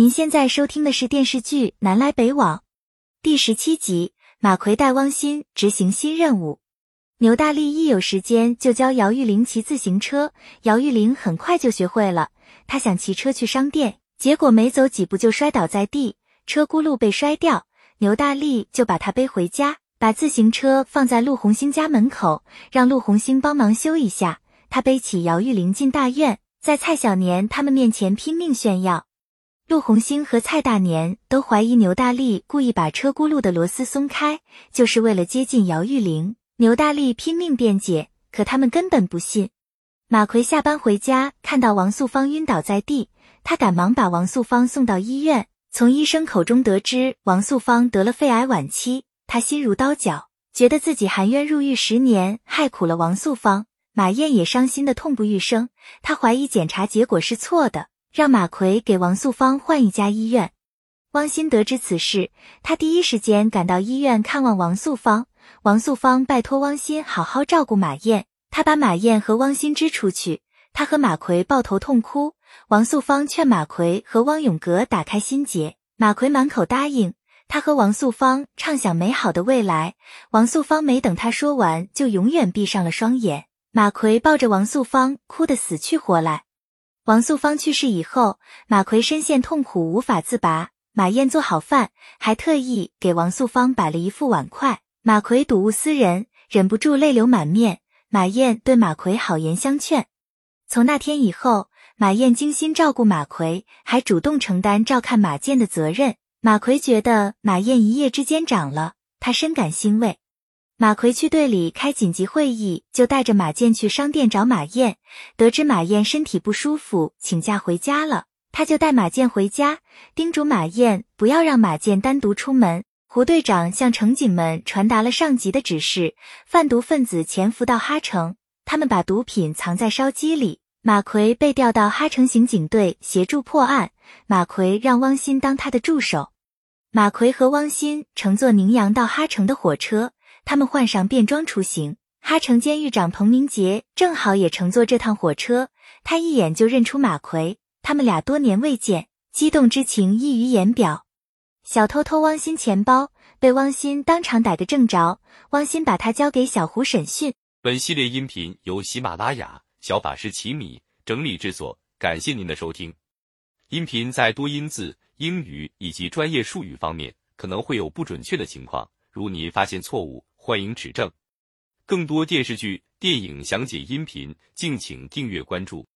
您现在收听的是电视剧《南来北往》第十七集，马奎带汪欣执行新任务。牛大力一有时间就教姚玉玲骑自行车，姚玉玲很快就学会了。他想骑车去商店，结果没走几步就摔倒在地，车轱辘被摔掉。牛大力就把他背回家，把自行车放在陆红星家门口，让陆红星帮忙修一下。他背起姚玉玲进大院，在蔡小年他们面前拼命炫耀。陆红星和蔡大年都怀疑牛大力故意把车轱辘的螺丝松开，就是为了接近姚玉玲。牛大力拼命辩解，可他们根本不信。马奎下班回家，看到王素芳晕倒在地，他赶忙把王素芳送到医院。从医生口中得知王素芳得了肺癌晚期，他心如刀绞，觉得自己含冤入狱十年，害苦了王素芳。马燕也伤心的痛不欲生，他怀疑检查结果是错的。让马奎给王素芳换一家医院。汪鑫得知此事，他第一时间赶到医院看望王素芳。王素芳拜托汪鑫好好照顾马燕，他把马燕和汪鑫支出去。他和马奎抱头痛哭。王素芳劝马奎和汪永革打开心结，马奎满口答应。他和王素芳畅想美好的未来。王素芳没等他说完，就永远闭上了双眼。马奎抱着王素芳，哭得死去活来。王素芳去世以后，马奎深陷痛苦无法自拔。马燕做好饭，还特意给王素芳摆了一副碗筷。马奎睹物思人，忍不住泪流满面。马燕对马奎好言相劝。从那天以后，马燕精心照顾马奎，还主动承担照看马健的责任。马奎觉得马燕一夜之间长了，他深感欣慰。马奎去队里开紧急会议，就带着马健去商店找马燕。得知马燕身体不舒服，请假回家了，他就带马健回家，叮嘱马燕不要让马健单独出门。胡队长向乘警们传达了上级的指示：贩毒分子潜伏到哈城，他们把毒品藏在烧鸡里。马奎被调到哈城刑警队协助破案。马奎让汪鑫当他的助手。马奎和汪鑫乘坐宁阳到哈城的火车。他们换上便装出行，哈城监狱长彭明杰正好也乘坐这趟火车，他一眼就认出马奎，他们俩多年未见，激动之情溢于言表。小偷偷汪鑫钱包，被汪鑫当场逮个正着，汪鑫把他交给小胡审讯。本系列音频由喜马拉雅小法师奇米整理制作，感谢您的收听。音频在多音字、英语以及专业术语方面可能会有不准确的情况，如您发现错误。欢迎指正，更多电视剧、电影详解音频，敬请订阅关注。